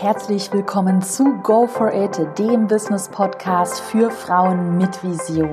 Herzlich willkommen zu Go for It, dem Business Podcast für Frauen mit Vision.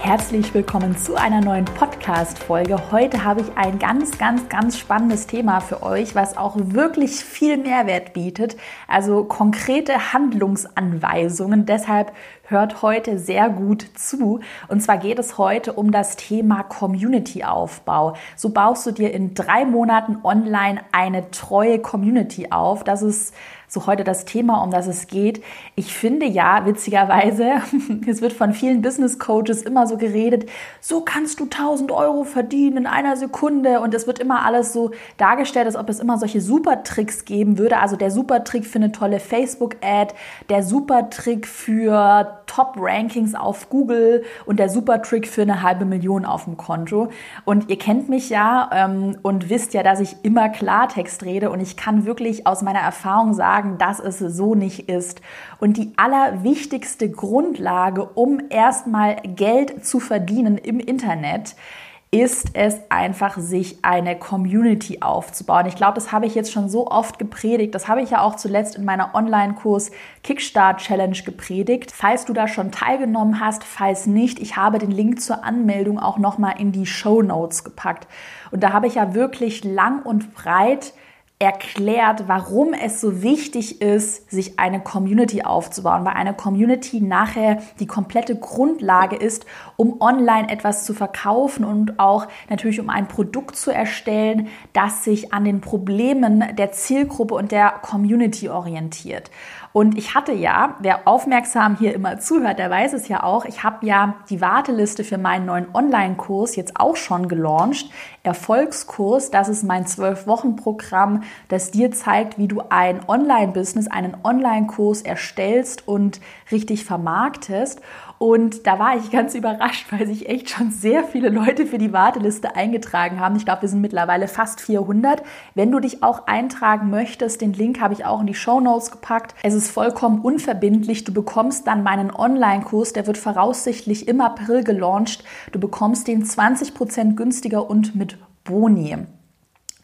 Herzlich willkommen zu einer neuen Podcast-Folge. Heute habe ich ein ganz, ganz, ganz spannendes Thema für euch, was auch wirklich viel Mehrwert bietet. Also konkrete Handlungsanweisungen. Deshalb hört heute sehr gut zu. Und zwar geht es heute um das Thema Community-Aufbau. So baust du dir in drei Monaten online eine treue Community auf. Das ist so heute das Thema, um das es geht. Ich finde ja, witzigerweise, es wird von vielen Business Coaches immer so geredet, so kannst du 1000 Euro verdienen in einer Sekunde und es wird immer alles so dargestellt, als ob es immer solche Supertricks geben würde. Also der Supertrick für eine tolle Facebook-Ad, der Supertrick für Top-Rankings auf Google und der Supertrick für eine halbe Million auf dem Konto. Und ihr kennt mich ja ähm, und wisst ja, dass ich immer Klartext rede und ich kann wirklich aus meiner Erfahrung sagen, sagen, dass es so nicht ist. Und die allerwichtigste Grundlage, um erstmal Geld zu verdienen im Internet, ist es einfach, sich eine Community aufzubauen. Ich glaube, das habe ich jetzt schon so oft gepredigt. Das habe ich ja auch zuletzt in meiner Online-Kurs Kickstart Challenge gepredigt. Falls du da schon teilgenommen hast, falls nicht, ich habe den Link zur Anmeldung auch nochmal in die Show Notes gepackt. Und da habe ich ja wirklich lang und breit erklärt, warum es so wichtig ist, sich eine Community aufzubauen, weil eine Community nachher die komplette Grundlage ist, um online etwas zu verkaufen und auch natürlich um ein Produkt zu erstellen, das sich an den Problemen der Zielgruppe und der Community orientiert. Und ich hatte ja, wer aufmerksam hier immer zuhört, der weiß es ja auch, ich habe ja die Warteliste für meinen neuen Online-Kurs jetzt auch schon gelauncht. Erfolgskurs, das ist mein Zwölf-Wochen-Programm, das dir zeigt, wie du ein Online-Business, einen Online-Kurs erstellst und richtig vermarktest. Und da war ich ganz überrascht, weil sich echt schon sehr viele Leute für die Warteliste eingetragen haben. Ich glaube, wir sind mittlerweile fast 400. Wenn du dich auch eintragen möchtest, den Link habe ich auch in die Show Notes gepackt. Es ist vollkommen unverbindlich. Du bekommst dann meinen Online-Kurs, der wird voraussichtlich im April gelauncht. Du bekommst den 20% günstiger und mit Boni.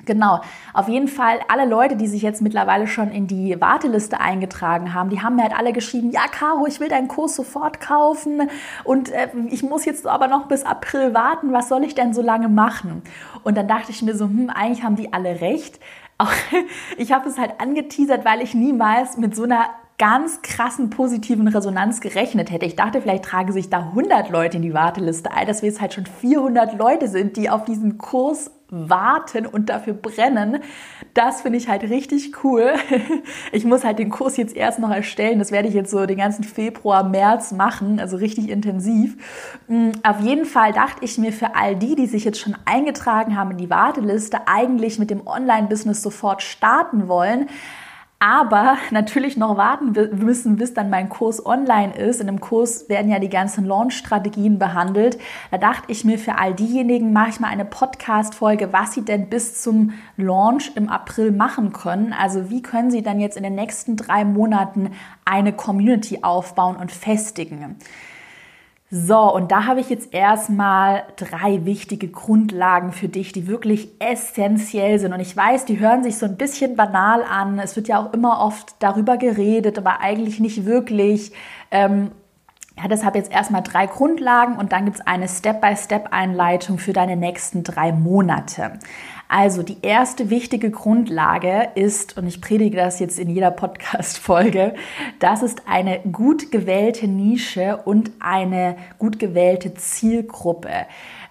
Genau, auf jeden Fall alle Leute, die sich jetzt mittlerweile schon in die Warteliste eingetragen haben, die haben mir halt alle geschrieben, ja Caro, ich will deinen Kurs sofort kaufen und äh, ich muss jetzt aber noch bis April warten, was soll ich denn so lange machen? Und dann dachte ich mir so, hm, eigentlich haben die alle recht. Auch ich habe es halt angeteasert, weil ich niemals mit so einer ganz krassen positiven Resonanz gerechnet hätte. Ich dachte, vielleicht tragen sich da 100 Leute in die Warteliste ein, dass wir jetzt halt schon 400 Leute sind, die auf diesen Kurs warten und dafür brennen. Das finde ich halt richtig cool. Ich muss halt den Kurs jetzt erst noch erstellen. Das werde ich jetzt so den ganzen Februar, März machen, also richtig intensiv. Mm, auf jeden Fall dachte ich mir für all die, die sich jetzt schon eingetragen haben in die Warteliste, eigentlich mit dem Online-Business sofort starten wollen, aber natürlich noch warten müssen, bis dann mein Kurs online ist. In dem Kurs werden ja die ganzen Launch-Strategien behandelt. Da dachte ich mir, für all diejenigen mache ich mal eine Podcast-Folge, was sie denn bis zum Launch im April machen können. Also wie können sie dann jetzt in den nächsten drei Monaten eine Community aufbauen und festigen. So, und da habe ich jetzt erstmal drei wichtige Grundlagen für dich, die wirklich essentiell sind. Und ich weiß, die hören sich so ein bisschen banal an. Es wird ja auch immer oft darüber geredet, aber eigentlich nicht wirklich. Ähm, ja, deshalb jetzt erstmal drei Grundlagen und dann gibt es eine Step-by-Step-Einleitung für deine nächsten drei Monate. Also die erste wichtige Grundlage ist, und ich predige das jetzt in jeder Podcast-Folge, das ist eine gut gewählte Nische und eine gut gewählte Zielgruppe.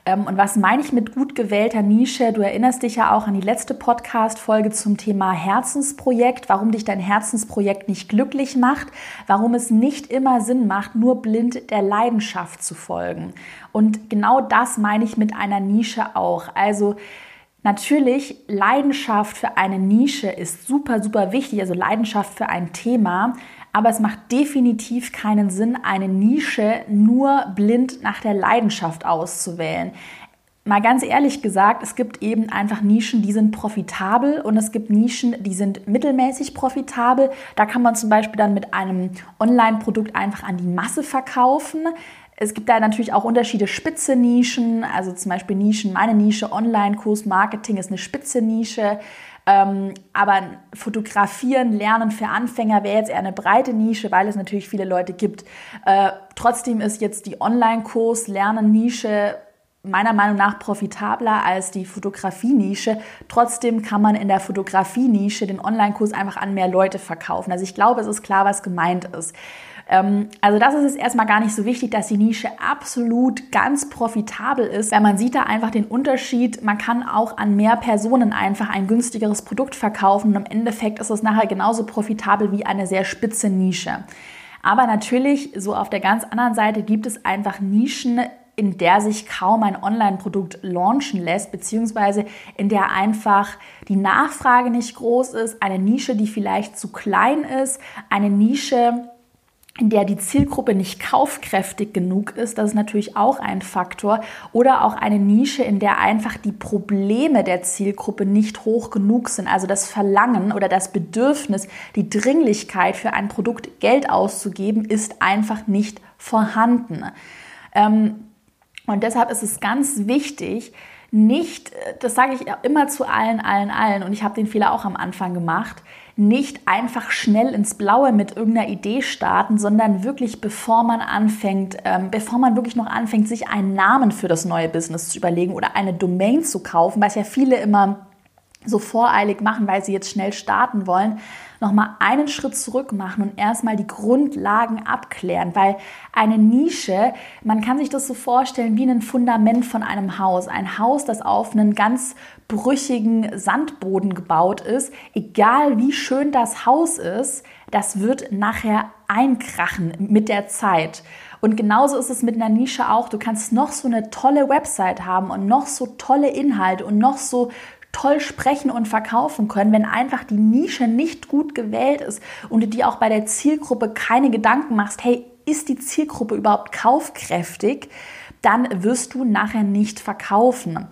Ähm, und was meine ich mit gut gewählter Nische? Du erinnerst dich ja auch an die letzte Podcast-Folge zum Thema Herzensprojekt, warum dich dein Herzensprojekt nicht glücklich macht, warum es nicht immer Sinn macht, nur blind der Leidenschaft zu folgen. Und genau das meine ich mit einer Nische auch. Also, Natürlich, Leidenschaft für eine Nische ist super, super wichtig, also Leidenschaft für ein Thema, aber es macht definitiv keinen Sinn, eine Nische nur blind nach der Leidenschaft auszuwählen. Mal ganz ehrlich gesagt, es gibt eben einfach Nischen, die sind profitabel und es gibt Nischen, die sind mittelmäßig profitabel. Da kann man zum Beispiel dann mit einem Online-Produkt einfach an die Masse verkaufen. Es gibt da natürlich auch Unterschiede, spitze Nischen, also zum Beispiel Nischen, meine Nische, Online-Kurs, Marketing ist eine spitze Nische. Ähm, aber fotografieren, lernen für Anfänger wäre jetzt eher eine breite Nische, weil es natürlich viele Leute gibt. Äh, trotzdem ist jetzt die Online-Kurs Lernen-Nische meiner Meinung nach profitabler als die Fotografie-Nische. Trotzdem kann man in der Fotografie-Nische den Online-Kurs einfach an mehr Leute verkaufen. Also ich glaube, es ist klar, was gemeint ist. Ähm, also das ist es erstmal gar nicht so wichtig, dass die Nische absolut ganz profitabel ist, weil man sieht da einfach den Unterschied. Man kann auch an mehr Personen einfach ein günstigeres Produkt verkaufen und im Endeffekt ist es nachher genauso profitabel wie eine sehr spitze Nische. Aber natürlich, so auf der ganz anderen Seite gibt es einfach Nischen, in der sich kaum ein Online-Produkt launchen lässt, beziehungsweise in der einfach die Nachfrage nicht groß ist, eine Nische, die vielleicht zu klein ist, eine Nische, in der die Zielgruppe nicht kaufkräftig genug ist, das ist natürlich auch ein Faktor. Oder auch eine Nische, in der einfach die Probleme der Zielgruppe nicht hoch genug sind. Also das Verlangen oder das Bedürfnis, die Dringlichkeit für ein Produkt Geld auszugeben, ist einfach nicht vorhanden. Ähm, und deshalb ist es ganz wichtig, nicht, das sage ich immer zu allen, allen, allen, und ich habe den Fehler auch am Anfang gemacht, nicht einfach schnell ins Blaue mit irgendeiner Idee starten, sondern wirklich bevor man anfängt, ähm, bevor man wirklich noch anfängt, sich einen Namen für das neue Business zu überlegen oder eine Domain zu kaufen, was ja viele immer so voreilig machen, weil sie jetzt schnell starten wollen, nochmal einen Schritt zurück machen und erstmal die Grundlagen abklären, weil eine Nische, man kann sich das so vorstellen wie ein Fundament von einem Haus. Ein Haus, das auf einen ganz brüchigen Sandboden gebaut ist, egal wie schön das Haus ist, das wird nachher einkrachen mit der Zeit. Und genauso ist es mit einer Nische auch. Du kannst noch so eine tolle Website haben und noch so tolle Inhalte und noch so toll sprechen und verkaufen können, wenn einfach die Nische nicht gut gewählt ist und du dir auch bei der Zielgruppe keine Gedanken machst, hey, ist die Zielgruppe überhaupt kaufkräftig, dann wirst du nachher nicht verkaufen.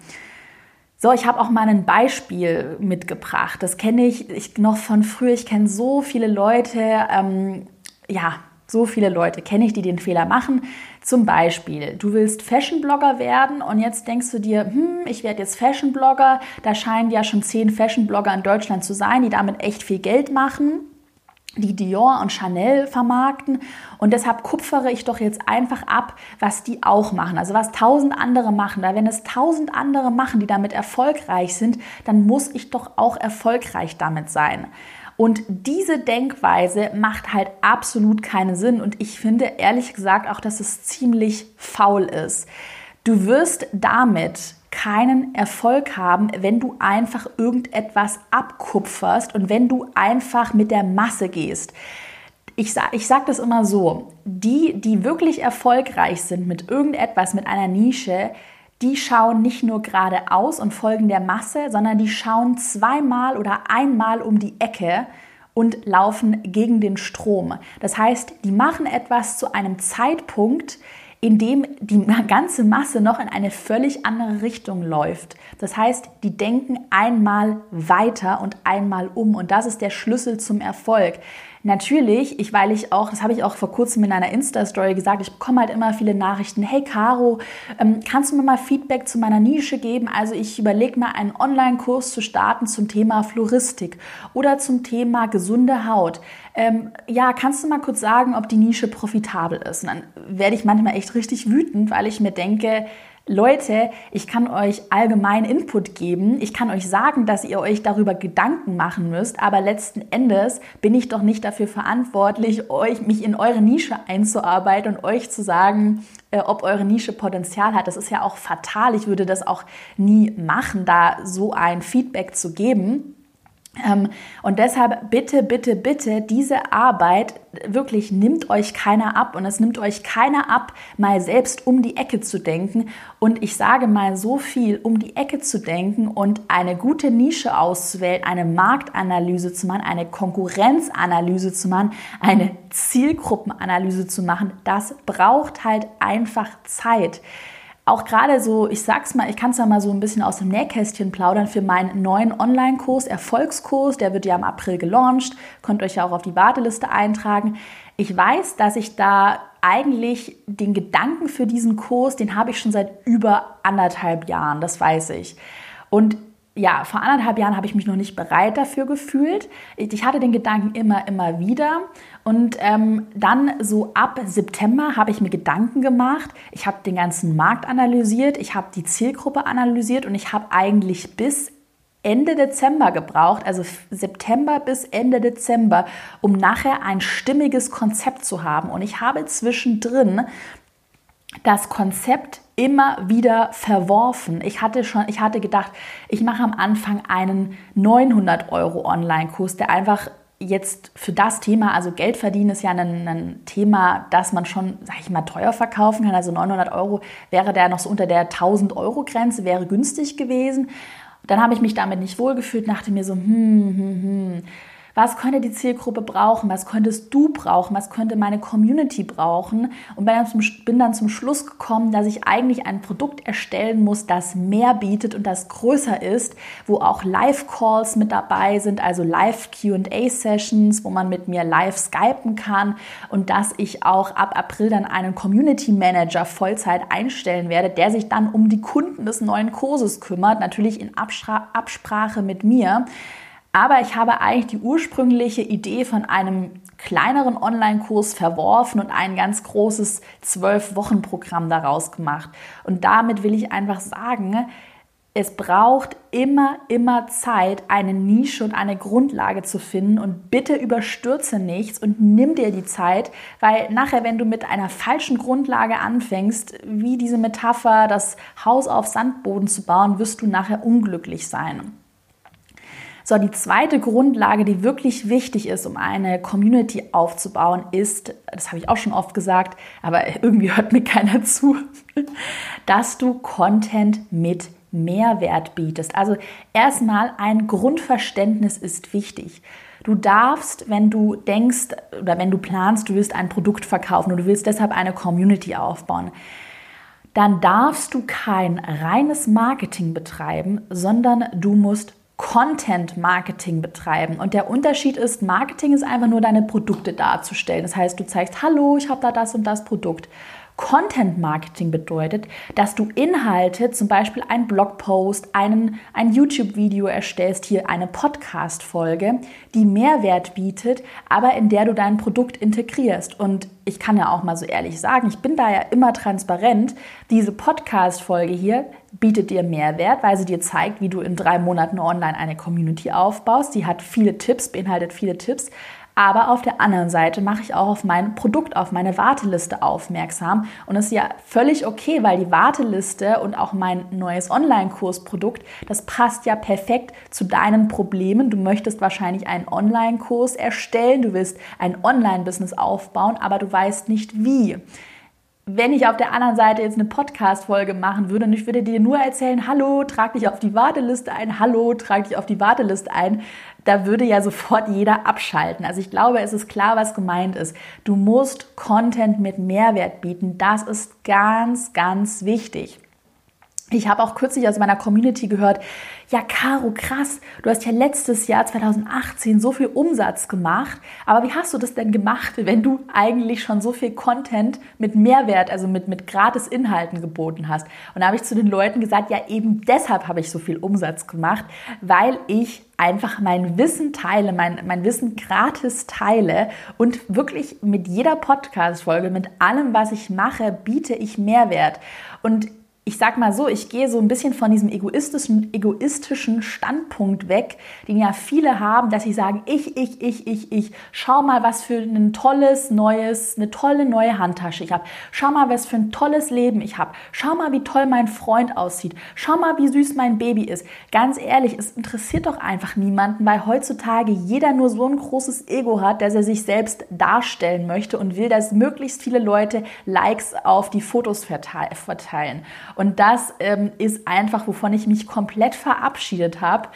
So, ich habe auch mal ein Beispiel mitgebracht. Das kenne ich, ich, noch von früher. Ich kenne so viele Leute, ähm, ja, so viele Leute kenne ich, die den Fehler machen. Zum Beispiel, du willst Fashion-Blogger werden und jetzt denkst du dir, hm, ich werde jetzt Fashion-Blogger. Da scheinen ja schon zehn Fashion-Blogger in Deutschland zu sein, die damit echt viel Geld machen die Dior und Chanel vermarkten und deshalb kupfere ich doch jetzt einfach ab, was die auch machen. Also was tausend andere machen. Da wenn es tausend andere machen, die damit erfolgreich sind, dann muss ich doch auch erfolgreich damit sein. Und diese Denkweise macht halt absolut keinen Sinn. Und ich finde ehrlich gesagt auch, dass es ziemlich faul ist. Du wirst damit keinen Erfolg haben, wenn du einfach irgendetwas abkupferst und wenn du einfach mit der Masse gehst. Ich, ich sage das immer so, die, die wirklich erfolgreich sind mit irgendetwas, mit einer Nische, die schauen nicht nur geradeaus und folgen der Masse, sondern die schauen zweimal oder einmal um die Ecke und laufen gegen den Strom. Das heißt, die machen etwas zu einem Zeitpunkt, in dem die ganze Masse noch in eine völlig andere Richtung läuft. Das heißt, die denken einmal weiter und einmal um und das ist der Schlüssel zum Erfolg. Natürlich, ich, weil ich auch, das habe ich auch vor kurzem in einer Insta-Story gesagt, ich bekomme halt immer viele Nachrichten. Hey Caro, ähm, kannst du mir mal Feedback zu meiner Nische geben? Also ich überlege mal einen Online-Kurs zu starten zum Thema Floristik oder zum Thema gesunde Haut. Ähm, ja, kannst du mal kurz sagen, ob die Nische profitabel ist? Und dann werde ich manchmal echt richtig wütend, weil ich mir denke, Leute, ich kann euch allgemein Input geben. Ich kann euch sagen, dass ihr euch darüber Gedanken machen müsst, aber letzten Endes bin ich doch nicht dafür verantwortlich, euch mich in eure Nische einzuarbeiten und euch zu sagen, äh, ob eure Nische Potenzial hat. Das ist ja auch fatal. Ich würde das auch nie machen, da so ein Feedback zu geben. Ähm, und deshalb bitte, bitte, bitte, diese Arbeit wirklich nimmt euch keiner ab und es nimmt euch keiner ab, mal selbst um die Ecke zu denken. Und ich sage mal so viel, um die Ecke zu denken und eine gute Nische auszuwählen, eine Marktanalyse zu machen, eine Konkurrenzanalyse zu machen, eine Zielgruppenanalyse zu machen, das braucht halt einfach Zeit auch gerade so, ich sag's mal, ich kann es ja mal so ein bisschen aus dem Nähkästchen plaudern für meinen neuen Online-Kurs, Erfolgskurs, der wird ja im April gelauncht, könnt euch ja auch auf die Warteliste eintragen. Ich weiß, dass ich da eigentlich den Gedanken für diesen Kurs, den habe ich schon seit über anderthalb Jahren, das weiß ich. Und ja, vor anderthalb Jahren habe ich mich noch nicht bereit dafür gefühlt. Ich hatte den Gedanken immer, immer wieder. Und ähm, dann so ab September habe ich mir Gedanken gemacht. Ich habe den ganzen Markt analysiert, ich habe die Zielgruppe analysiert und ich habe eigentlich bis Ende Dezember gebraucht, also September bis Ende Dezember, um nachher ein stimmiges Konzept zu haben. Und ich habe zwischendrin das Konzept immer wieder verworfen. Ich hatte schon, ich hatte gedacht, ich mache am Anfang einen 900 Euro Online-Kurs, der einfach jetzt für das Thema, also Geld verdienen ist ja ein, ein, Thema, das man schon, sag ich mal, teuer verkaufen kann. Also 900 Euro wäre der noch so unter der 1000 Euro Grenze, wäre günstig gewesen. Dann habe ich mich damit nicht wohlgefühlt, dachte mir so, hm, hm, hm, was könnte die Zielgruppe brauchen? Was könntest du brauchen? Was könnte meine Community brauchen? Und bin dann, zum, Schluss gekommen, dass ich eigentlich ein Produkt erstellen muss, das mehr bietet und das größer ist, wo auch Live-Calls mit dabei sind, also Live-QA-Sessions, wo man mit mir live skypen kann und dass ich auch ab April dann einen Community Manager Vollzeit einstellen werde, der sich dann um die Kunden des neuen Kurses kümmert, natürlich in Absprache mit mir. Aber ich habe eigentlich die ursprüngliche Idee von einem kleineren Online-Kurs verworfen und ein ganz großes Zwölf-Wochen-Programm daraus gemacht. Und damit will ich einfach sagen, es braucht immer, immer Zeit, eine Nische und eine Grundlage zu finden. Und bitte überstürze nichts und nimm dir die Zeit, weil nachher, wenn du mit einer falschen Grundlage anfängst, wie diese Metapher, das Haus auf Sandboden zu bauen, wirst du nachher unglücklich sein. So, die zweite Grundlage, die wirklich wichtig ist, um eine Community aufzubauen, ist, das habe ich auch schon oft gesagt, aber irgendwie hört mir keiner zu, dass du Content mit Mehrwert bietest. Also erstmal ein Grundverständnis ist wichtig. Du darfst, wenn du denkst oder wenn du planst, du willst ein Produkt verkaufen und du willst deshalb eine Community aufbauen, dann darfst du kein reines Marketing betreiben, sondern du musst Content Marketing betreiben. Und der Unterschied ist, Marketing ist einfach nur deine Produkte darzustellen. Das heißt, du zeigst, hallo, ich habe da das und das Produkt. Content Marketing bedeutet, dass du Inhalte, zum Beispiel einen Blogpost, einen, ein YouTube-Video erstellst, hier eine Podcast-Folge, die Mehrwert bietet, aber in der du dein Produkt integrierst. Und ich kann ja auch mal so ehrlich sagen, ich bin da ja immer transparent. Diese Podcast-Folge hier bietet dir Mehrwert, weil sie dir zeigt, wie du in drei Monaten online eine Community aufbaust. Sie hat viele Tipps, beinhaltet viele Tipps. Aber auf der anderen Seite mache ich auch auf mein Produkt, auf meine Warteliste aufmerksam. Und das ist ja völlig okay, weil die Warteliste und auch mein neues Online-Kursprodukt, das passt ja perfekt zu deinen Problemen. Du möchtest wahrscheinlich einen Online-Kurs erstellen, du willst ein Online-Business aufbauen, aber du weißt nicht wie wenn ich auf der anderen Seite jetzt eine Podcast-Folge machen würde und ich würde dir nur erzählen, hallo, trag dich auf die Warteliste ein, hallo, trag dich auf die Warteliste ein, da würde ja sofort jeder abschalten. Also ich glaube, es ist klar, was gemeint ist. Du musst Content mit Mehrwert bieten. Das ist ganz, ganz wichtig. Ich habe auch kürzlich aus meiner Community gehört, ja, Caro, krass, du hast ja letztes Jahr 2018 so viel Umsatz gemacht, aber wie hast du das denn gemacht, wenn du eigentlich schon so viel Content mit Mehrwert, also mit, mit gratis Inhalten geboten hast? Und da habe ich zu den Leuten gesagt, ja, eben deshalb habe ich so viel Umsatz gemacht, weil ich einfach mein Wissen teile, mein, mein Wissen gratis teile und wirklich mit jeder Podcast-Folge, mit allem, was ich mache, biete ich Mehrwert. Und ich sag mal so, ich gehe so ein bisschen von diesem egoistischen, egoistischen Standpunkt weg, den ja viele haben, dass sie sagen, ich, ich, ich, ich, ich, schau mal, was für ein tolles, neues, eine tolle neue Handtasche ich habe. Schau mal, was für ein tolles Leben ich habe. Schau mal, wie toll mein Freund aussieht. Schau mal, wie süß mein Baby ist. Ganz ehrlich, es interessiert doch einfach niemanden, weil heutzutage jeder nur so ein großes Ego hat, dass er sich selbst darstellen möchte und will, dass möglichst viele Leute Likes auf die Fotos verteilen. Und das ähm, ist einfach, wovon ich mich komplett verabschiedet habe.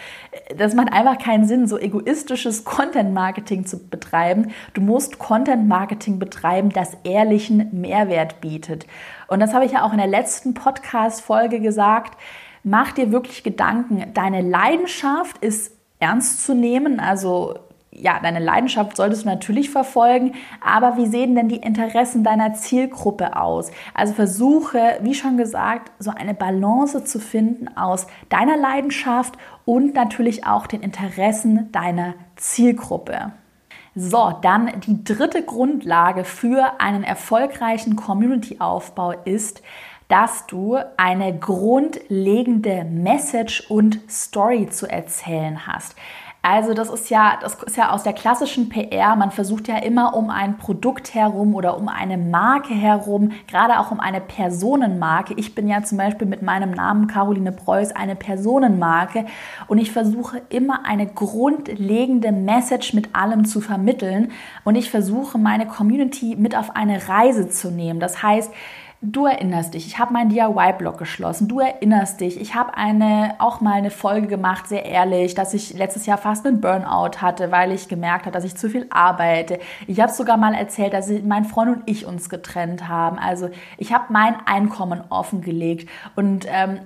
Das macht einfach keinen Sinn, so egoistisches Content-Marketing zu betreiben. Du musst Content-Marketing betreiben, das ehrlichen Mehrwert bietet. Und das habe ich ja auch in der letzten Podcast-Folge gesagt. Mach dir wirklich Gedanken. Deine Leidenschaft ist ernst zu nehmen, also ja, deine Leidenschaft solltest du natürlich verfolgen, aber wie sehen denn die Interessen deiner Zielgruppe aus? Also versuche, wie schon gesagt, so eine Balance zu finden aus deiner Leidenschaft und natürlich auch den Interessen deiner Zielgruppe. So, dann die dritte Grundlage für einen erfolgreichen Community-Aufbau ist, dass du eine grundlegende Message und Story zu erzählen hast. Also das ist ja, das ist ja aus der klassischen PR. Man versucht ja immer um ein Produkt herum oder um eine Marke herum, gerade auch um eine Personenmarke. Ich bin ja zum Beispiel mit meinem Namen Caroline Preuß eine Personenmarke und ich versuche immer eine grundlegende Message mit allem zu vermitteln und ich versuche meine Community mit auf eine Reise zu nehmen. Das heißt, Du erinnerst dich, ich habe meinen DIY-Blog geschlossen. Du erinnerst dich, ich habe eine, auch mal eine Folge gemacht, sehr ehrlich, dass ich letztes Jahr fast einen Burnout hatte, weil ich gemerkt habe, dass ich zu viel arbeite. Ich habe sogar mal erzählt, dass mein Freund und ich uns getrennt haben. Also ich habe mein Einkommen offengelegt und ähm,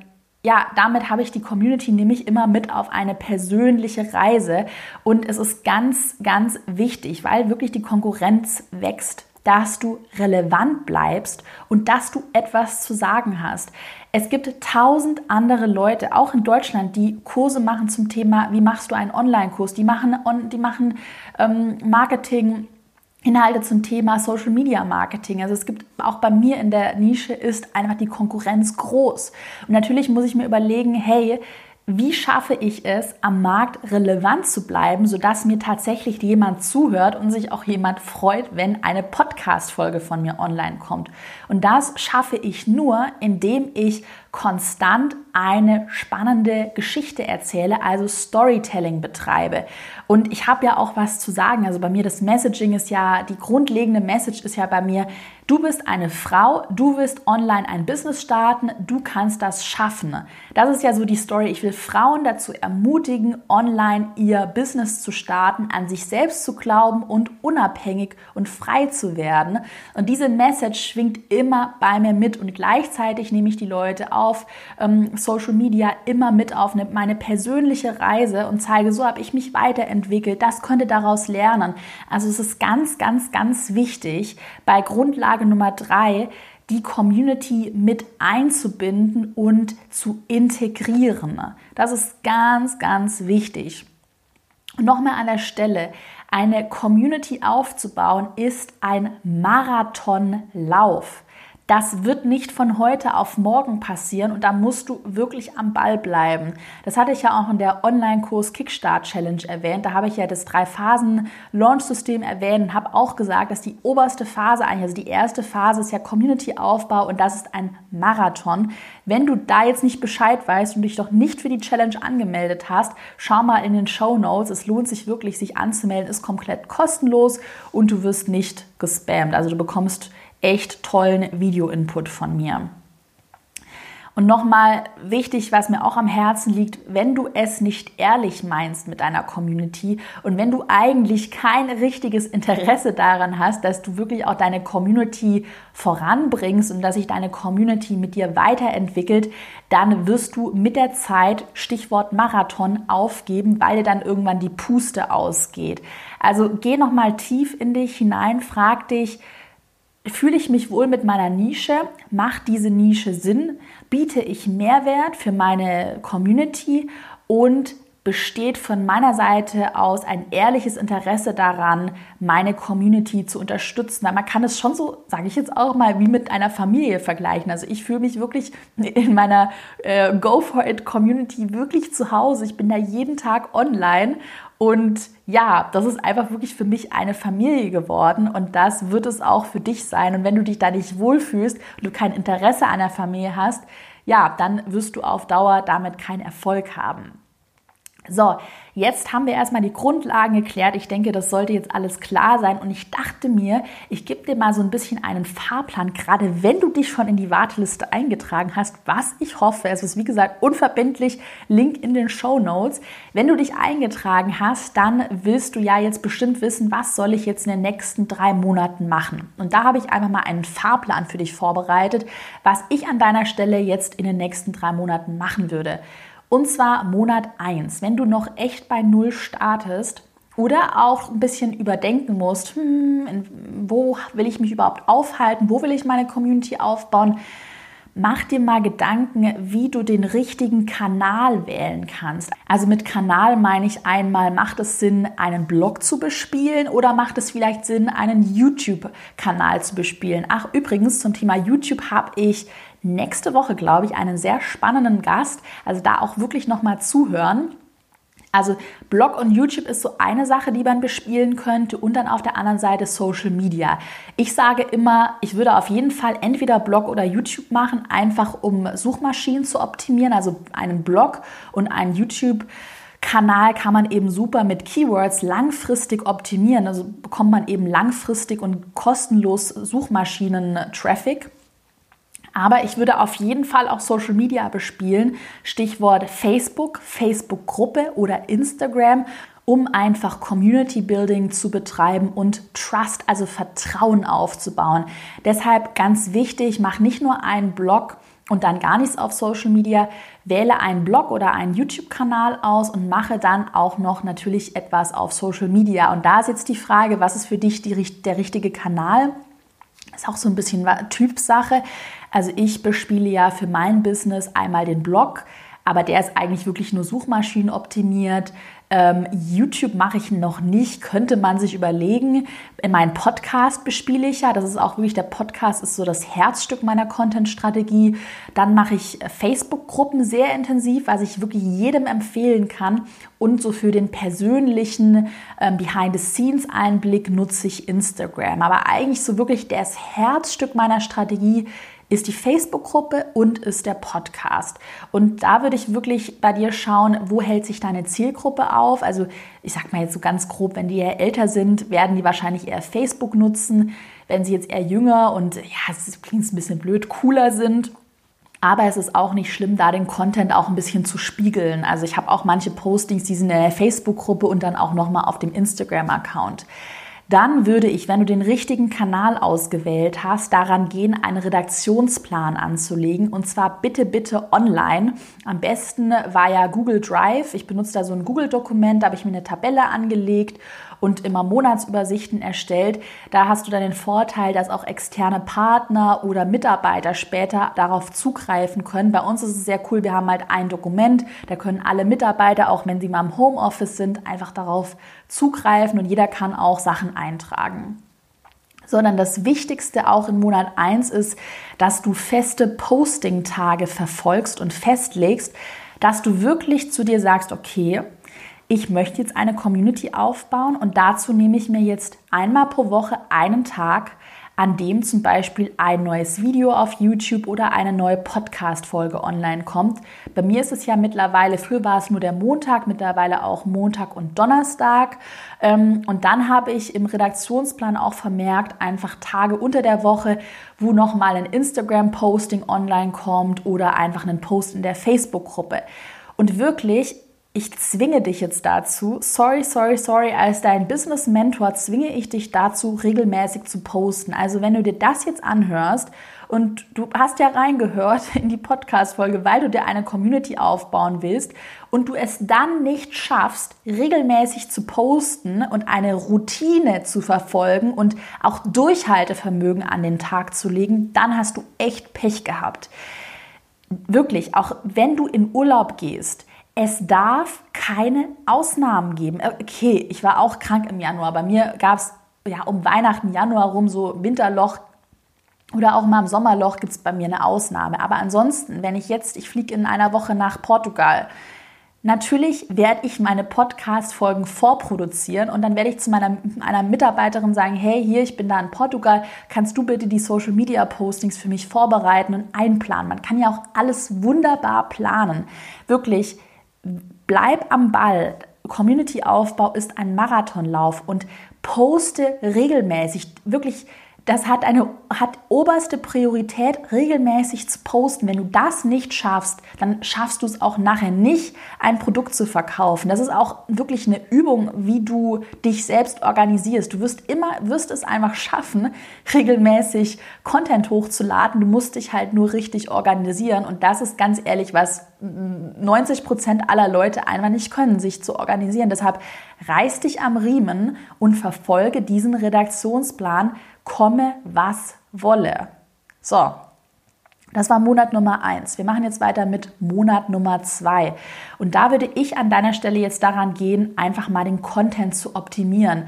ja, damit habe ich die Community nämlich immer mit auf eine persönliche Reise. Und es ist ganz, ganz wichtig, weil wirklich die Konkurrenz wächst dass du relevant bleibst und dass du etwas zu sagen hast. Es gibt tausend andere Leute, auch in Deutschland, die Kurse machen zum Thema, wie machst du einen Online-Kurs? Die machen, die machen ähm, Marketing. Inhalte zum Thema Social Media Marketing. Also es gibt auch bei mir in der Nische ist einfach die Konkurrenz groß. Und natürlich muss ich mir überlegen, hey, wie schaffe ich es, am Markt relevant zu bleiben, sodass mir tatsächlich jemand zuhört und sich auch jemand freut, wenn eine Podcast-Folge von mir online kommt. Und das schaffe ich nur, indem ich konstant eine spannende Geschichte erzähle, also Storytelling betreibe. Und ich habe ja auch was zu sagen. Also bei mir das Messaging ist ja, die grundlegende Message ist ja bei mir, du bist eine Frau, du willst online ein Business starten, du kannst das schaffen. Das ist ja so die Story. Ich will Frauen dazu ermutigen, online ihr Business zu starten, an sich selbst zu glauben und unabhängig und frei zu werden. Und diese Message schwingt immer bei mir mit und gleichzeitig nehme ich die Leute auf ähm, Social Media immer mit auf eine, meine persönliche Reise und zeige, so habe ich mich weiterentwickelt, das könnte daraus lernen. Also es ist ganz, ganz, ganz wichtig, bei Grundlage Nummer drei, die Community mit einzubinden und zu integrieren. Das ist ganz, ganz wichtig. Nochmal an der Stelle, eine Community aufzubauen ist ein Marathonlauf. Das wird nicht von heute auf morgen passieren und da musst du wirklich am Ball bleiben. Das hatte ich ja auch in der Online-Kurs Kickstart Challenge erwähnt. Da habe ich ja das Drei-Phasen-Launch-System erwähnt und habe auch gesagt, dass die oberste Phase, also die erste Phase ist ja Community-Aufbau und das ist ein Marathon. Wenn du da jetzt nicht Bescheid weißt und dich doch nicht für die Challenge angemeldet hast, schau mal in den Show Notes. Es lohnt sich wirklich, sich anzumelden, ist komplett kostenlos und du wirst nicht gespammt. Also du bekommst echt tollen Video-Input von mir. Und nochmal wichtig, was mir auch am Herzen liegt, wenn du es nicht ehrlich meinst mit deiner Community und wenn du eigentlich kein richtiges Interesse daran hast, dass du wirklich auch deine Community voranbringst und dass sich deine Community mit dir weiterentwickelt, dann wirst du mit der Zeit, Stichwort Marathon, aufgeben, weil dir dann irgendwann die Puste ausgeht. Also geh nochmal tief in dich hinein, frag dich, Fühle ich mich wohl mit meiner Nische? Macht diese Nische Sinn? Biete ich Mehrwert für meine Community? Und besteht von meiner Seite aus ein ehrliches Interesse daran, meine Community zu unterstützen. Man kann es schon so, sage ich jetzt auch mal, wie mit einer Familie vergleichen. Also ich fühle mich wirklich in meiner äh, Go for It Community wirklich zu Hause. Ich bin da jeden Tag online und ja, das ist einfach wirklich für mich eine Familie geworden und das wird es auch für dich sein. Und wenn du dich da nicht wohlfühlst und du kein Interesse an der Familie hast, ja, dann wirst du auf Dauer damit keinen Erfolg haben. So, jetzt haben wir erstmal die Grundlagen geklärt. Ich denke, das sollte jetzt alles klar sein. Und ich dachte mir, ich gebe dir mal so ein bisschen einen Fahrplan, gerade wenn du dich schon in die Warteliste eingetragen hast, was ich hoffe. Es ist wie gesagt unverbindlich, Link in den Show Notes. Wenn du dich eingetragen hast, dann willst du ja jetzt bestimmt wissen, was soll ich jetzt in den nächsten drei Monaten machen. Und da habe ich einfach mal einen Fahrplan für dich vorbereitet, was ich an deiner Stelle jetzt in den nächsten drei Monaten machen würde. Und zwar Monat 1, wenn du noch echt bei Null startest oder auch ein bisschen überdenken musst, hm, wo will ich mich überhaupt aufhalten, wo will ich meine Community aufbauen, mach dir mal Gedanken, wie du den richtigen Kanal wählen kannst. Also mit Kanal meine ich einmal, macht es Sinn, einen Blog zu bespielen oder macht es vielleicht Sinn, einen YouTube-Kanal zu bespielen? Ach, übrigens zum Thema YouTube habe ich nächste Woche, glaube ich, einen sehr spannenden Gast. Also da auch wirklich nochmal zuhören. Also Blog und YouTube ist so eine Sache, die man bespielen könnte und dann auf der anderen Seite Social Media. Ich sage immer, ich würde auf jeden Fall entweder Blog oder YouTube machen, einfach um Suchmaschinen zu optimieren, also einen Blog und einen YouTube. Kanal kann man eben super mit Keywords langfristig optimieren. Also bekommt man eben langfristig und kostenlos Suchmaschinen-Traffic. Aber ich würde auf jeden Fall auch Social Media bespielen. Stichwort Facebook, Facebook-Gruppe oder Instagram, um einfach Community Building zu betreiben und Trust, also Vertrauen aufzubauen. Deshalb ganz wichtig, mach nicht nur einen Blog und dann gar nichts auf Social Media. Wähle einen Blog oder einen YouTube-Kanal aus und mache dann auch noch natürlich etwas auf Social Media. Und da ist jetzt die Frage, was ist für dich die, der richtige Kanal? Ist auch so ein bisschen Typsache. Also ich bespiele ja für mein Business einmal den Blog, aber der ist eigentlich wirklich nur Suchmaschinen optimiert. Ähm, YouTube mache ich noch nicht, könnte man sich überlegen. In meinem Podcast bespiele ich ja, das ist auch wirklich, der Podcast ist so das Herzstück meiner Content-Strategie. Dann mache ich Facebook-Gruppen sehr intensiv, was ich wirklich jedem empfehlen kann. Und so für den persönlichen ähm, Behind-the-Scenes-Einblick nutze ich Instagram. Aber eigentlich so wirklich das Herzstück meiner Strategie ist die Facebook-Gruppe und ist der Podcast. Und da würde ich wirklich bei dir schauen, wo hält sich deine Zielgruppe auf. Also ich sag mal jetzt so ganz grob, wenn die eher älter sind, werden die wahrscheinlich eher Facebook nutzen. Wenn sie jetzt eher jünger und ja, es klingt ein bisschen blöd, cooler sind, aber es ist auch nicht schlimm, da den Content auch ein bisschen zu spiegeln. Also ich habe auch manche Postings, die sind in der Facebook-Gruppe und dann auch nochmal auf dem Instagram-Account dann würde ich, wenn du den richtigen Kanal ausgewählt hast, daran gehen, einen Redaktionsplan anzulegen und zwar bitte, bitte online. Am besten war ja Google Drive. Ich benutze da so ein Google-Dokument, da habe ich mir eine Tabelle angelegt und immer Monatsübersichten erstellt. Da hast du dann den Vorteil, dass auch externe Partner oder Mitarbeiter später darauf zugreifen können. Bei uns ist es sehr cool, wir haben halt ein Dokument, da können alle Mitarbeiter, auch wenn sie mal im Homeoffice sind, einfach darauf zugreifen und jeder kann auch Sachen eintragen sondern das Wichtigste auch im Monat 1 ist, dass du feste Posting-Tage verfolgst und festlegst, dass du wirklich zu dir sagst, okay, ich möchte jetzt eine Community aufbauen und dazu nehme ich mir jetzt einmal pro Woche einen Tag, an dem zum Beispiel ein neues Video auf YouTube oder eine neue Podcast-Folge online kommt. Bei mir ist es ja mittlerweile, früher war es nur der Montag, mittlerweile auch Montag und Donnerstag. Ähm, und dann habe ich im Redaktionsplan auch vermerkt, einfach Tage unter der Woche, wo nochmal ein Instagram-Posting online kommt oder einfach einen Post in der Facebook-Gruppe. Und wirklich, ich zwinge dich jetzt dazu, sorry, sorry, sorry, als dein Business Mentor zwinge ich dich dazu, regelmäßig zu posten. Also wenn du dir das jetzt anhörst und du hast ja reingehört in die Podcast-Folge, weil du dir eine Community aufbauen willst und du es dann nicht schaffst, regelmäßig zu posten und eine Routine zu verfolgen und auch Durchhaltevermögen an den Tag zu legen, dann hast du echt Pech gehabt. Wirklich, auch wenn du in Urlaub gehst, es darf keine Ausnahmen geben. Äh, okay, ich war auch krank im Januar. Bei mir gab es ja um Weihnachten, Januar rum so Winterloch oder auch mal im Sommerloch gibt es bei mir eine Ausnahme. Aber ansonsten, wenn ich jetzt, ich fliege in einer Woche nach Portugal, Natürlich werde ich meine Podcast-Folgen vorproduzieren und dann werde ich zu meiner einer Mitarbeiterin sagen, hey, hier, ich bin da in Portugal, kannst du bitte die Social-Media-Postings für mich vorbereiten und einplanen? Man kann ja auch alles wunderbar planen. Wirklich, bleib am Ball. Community-Aufbau ist ein Marathonlauf und poste regelmäßig, wirklich das hat eine hat oberste Priorität, regelmäßig zu posten. Wenn du das nicht schaffst, dann schaffst du es auch nachher nicht, ein Produkt zu verkaufen. Das ist auch wirklich eine Übung, wie du dich selbst organisierst. Du wirst immer, wirst es einfach schaffen, regelmäßig Content hochzuladen. Du musst dich halt nur richtig organisieren. Und das ist ganz ehrlich was, 90 Prozent aller Leute einfach nicht können, sich zu organisieren. Deshalb reiß dich am Riemen und verfolge diesen Redaktionsplan, komme was wolle. So, das war Monat Nummer eins. Wir machen jetzt weiter mit Monat Nummer zwei. Und da würde ich an deiner Stelle jetzt daran gehen, einfach mal den Content zu optimieren.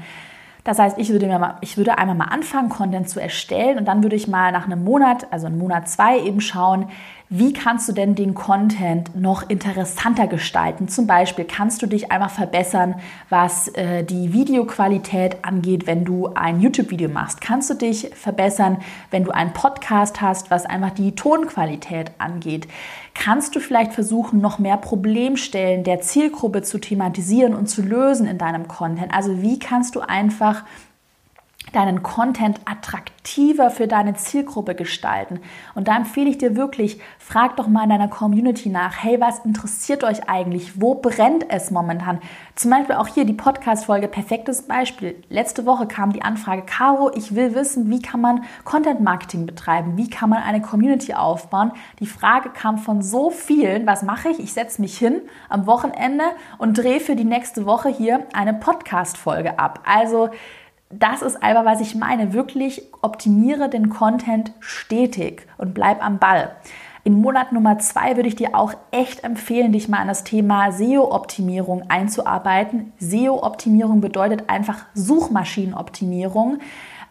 Das heißt, ich würde, mir mal, ich würde einmal mal anfangen, Content zu erstellen und dann würde ich mal nach einem Monat, also in Monat zwei eben schauen, wie kannst du denn den Content noch interessanter gestalten? Zum Beispiel kannst du dich einfach verbessern, was äh, die Videoqualität angeht, wenn du ein YouTube-Video machst. Kannst du dich verbessern, wenn du einen Podcast hast, was einfach die Tonqualität angeht. Kannst du vielleicht versuchen, noch mehr Problemstellen der Zielgruppe zu thematisieren und zu lösen in deinem Content? Also wie kannst du einfach deinen Content attraktiver für deine Zielgruppe gestalten. Und da empfehle ich dir wirklich, frag doch mal in deiner Community nach, hey, was interessiert euch eigentlich? Wo brennt es momentan? Zum Beispiel auch hier die Podcast-Folge, perfektes Beispiel. Letzte Woche kam die Anfrage, Caro, ich will wissen, wie kann man Content-Marketing betreiben? Wie kann man eine Community aufbauen? Die Frage kam von so vielen, was mache ich? Ich setze mich hin am Wochenende und drehe für die nächste Woche hier eine Podcast-Folge ab. Also, das ist einfach, was ich meine. Wirklich optimiere den Content stetig und bleib am Ball. In Monat Nummer zwei würde ich dir auch echt empfehlen, dich mal an das Thema SEO-Optimierung einzuarbeiten. SEO-Optimierung bedeutet einfach Suchmaschinenoptimierung.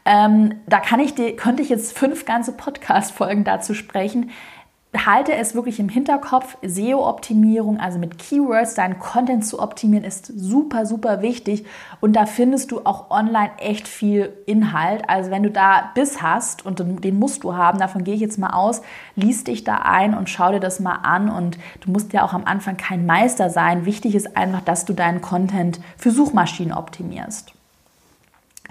Ähm, da kann ich dir, könnte ich jetzt fünf ganze Podcast-Folgen dazu sprechen halte es wirklich im Hinterkopf. SEO-Optimierung, also mit Keywords deinen Content zu optimieren, ist super, super wichtig. Und da findest du auch online echt viel Inhalt. Also wenn du da Biss hast und den musst du haben, davon gehe ich jetzt mal aus, liest dich da ein und schau dir das mal an. Und du musst ja auch am Anfang kein Meister sein. Wichtig ist einfach, dass du deinen Content für Suchmaschinen optimierst.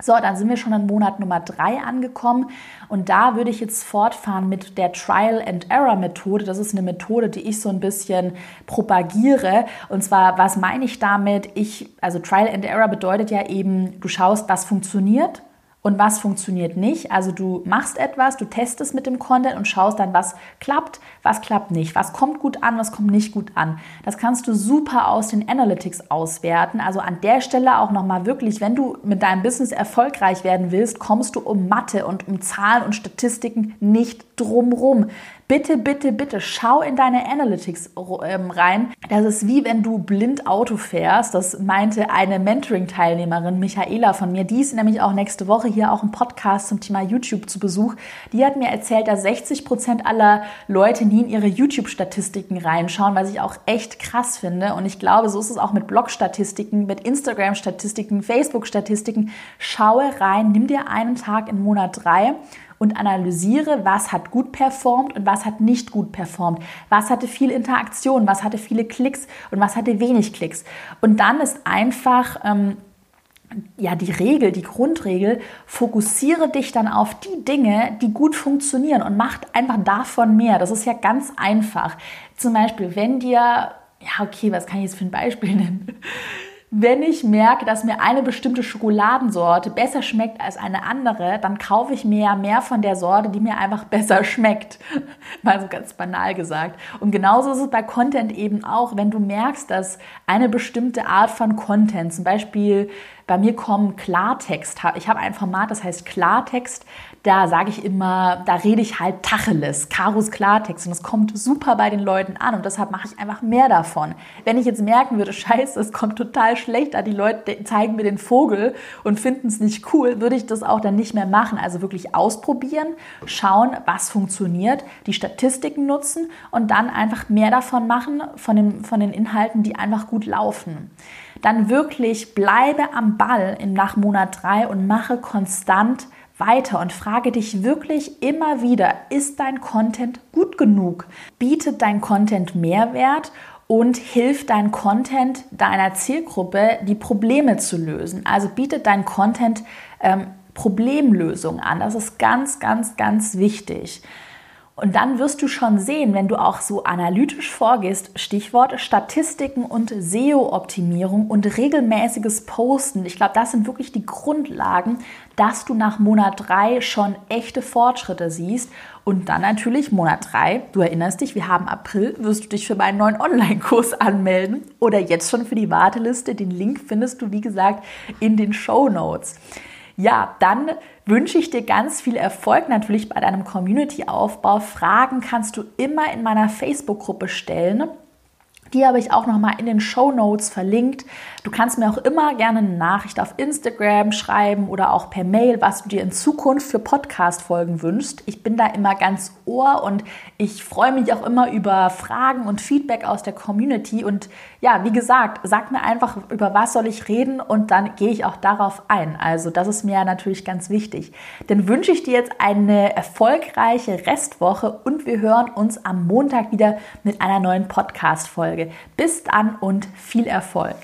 So, dann sind wir schon in Monat Nummer drei angekommen und da würde ich jetzt fortfahren mit der Trial and Error Methode. Das ist eine Methode, die ich so ein bisschen propagiere. Und zwar, was meine ich damit? Ich, also Trial and Error bedeutet ja eben, du schaust, was funktioniert und was funktioniert nicht. Also du machst etwas, du testest mit dem Content und schaust dann, was klappt, was klappt nicht, was kommt gut an, was kommt nicht gut an. Das kannst du super aus den Analytics auswerten. Also an der Stelle auch nochmal wirklich, wenn du mit deinem Business erfolgreich werden willst, kommst du um Mathe und um Zahlen und Statistiken nicht drumrum bitte, bitte, bitte schau in deine Analytics ähm, rein. Das ist wie wenn du blind Auto fährst. Das meinte eine Mentoring-Teilnehmerin, Michaela von mir. Die ist nämlich auch nächste Woche hier auch im Podcast zum Thema YouTube zu Besuch. Die hat mir erzählt, dass 60 Prozent aller Leute nie in ihre YouTube-Statistiken reinschauen, was ich auch echt krass finde. Und ich glaube, so ist es auch mit Blog-Statistiken, mit Instagram-Statistiken, Facebook-Statistiken. Schaue rein, nimm dir einen Tag im Monat drei und analysiere, was hat gut performt und was hat nicht gut performt. Was hatte viel Interaktion, was hatte viele Klicks und was hatte wenig Klicks. Und dann ist einfach ähm, ja, die Regel, die Grundregel, fokussiere dich dann auf die Dinge, die gut funktionieren und mach einfach davon mehr. Das ist ja ganz einfach. Zum Beispiel, wenn dir, ja, okay, was kann ich jetzt für ein Beispiel nennen? Wenn ich merke, dass mir eine bestimmte Schokoladensorte besser schmeckt als eine andere, dann kaufe ich mir ja mehr von der Sorte, die mir einfach besser schmeckt. Mal so ganz banal gesagt. Und genauso ist es bei Content eben auch, wenn du merkst, dass eine bestimmte Art von Content, zum Beispiel bei mir kommen Klartext. Ich habe ein Format, das heißt Klartext. Da sage ich immer, da rede ich halt Tacheles, Karos Klartext. Und das kommt super bei den Leuten an. Und deshalb mache ich einfach mehr davon. Wenn ich jetzt merken würde, scheiße, es kommt total schlecht an, die Leute zeigen mir den Vogel und finden es nicht cool, würde ich das auch dann nicht mehr machen. Also wirklich ausprobieren, schauen, was funktioniert, die Statistiken nutzen und dann einfach mehr davon machen, von, dem, von den Inhalten, die einfach gut laufen dann wirklich bleibe am Ball im nach Monat 3 und mache konstant weiter und frage dich wirklich immer wieder, ist dein Content gut genug? Bietet dein Content Mehrwert und hilft dein Content deiner Zielgruppe, die Probleme zu lösen? Also bietet dein Content ähm, Problemlösungen an. Das ist ganz, ganz, ganz wichtig. Und dann wirst du schon sehen, wenn du auch so analytisch vorgehst, Stichwort Statistiken und SEO-Optimierung und regelmäßiges Posten. Ich glaube, das sind wirklich die Grundlagen, dass du nach Monat 3 schon echte Fortschritte siehst. Und dann natürlich Monat 3, du erinnerst dich, wir haben April, wirst du dich für meinen neuen Online-Kurs anmelden oder jetzt schon für die Warteliste. Den Link findest du, wie gesagt, in den Show Notes. Ja, dann wünsche ich dir ganz viel Erfolg natürlich bei deinem Community-Aufbau. Fragen kannst du immer in meiner Facebook-Gruppe stellen. Die habe ich auch nochmal in den Show Notes verlinkt. Du kannst mir auch immer gerne eine Nachricht auf Instagram schreiben oder auch per Mail, was du dir in Zukunft für Podcast-Folgen wünschst. Ich bin da immer ganz ohr und ich freue mich auch immer über Fragen und Feedback aus der Community. Und ja, wie gesagt, sag mir einfach, über was soll ich reden und dann gehe ich auch darauf ein. Also das ist mir natürlich ganz wichtig. Dann wünsche ich dir jetzt eine erfolgreiche Restwoche und wir hören uns am Montag wieder mit einer neuen Podcast-Folge. Bis dann und viel Erfolg!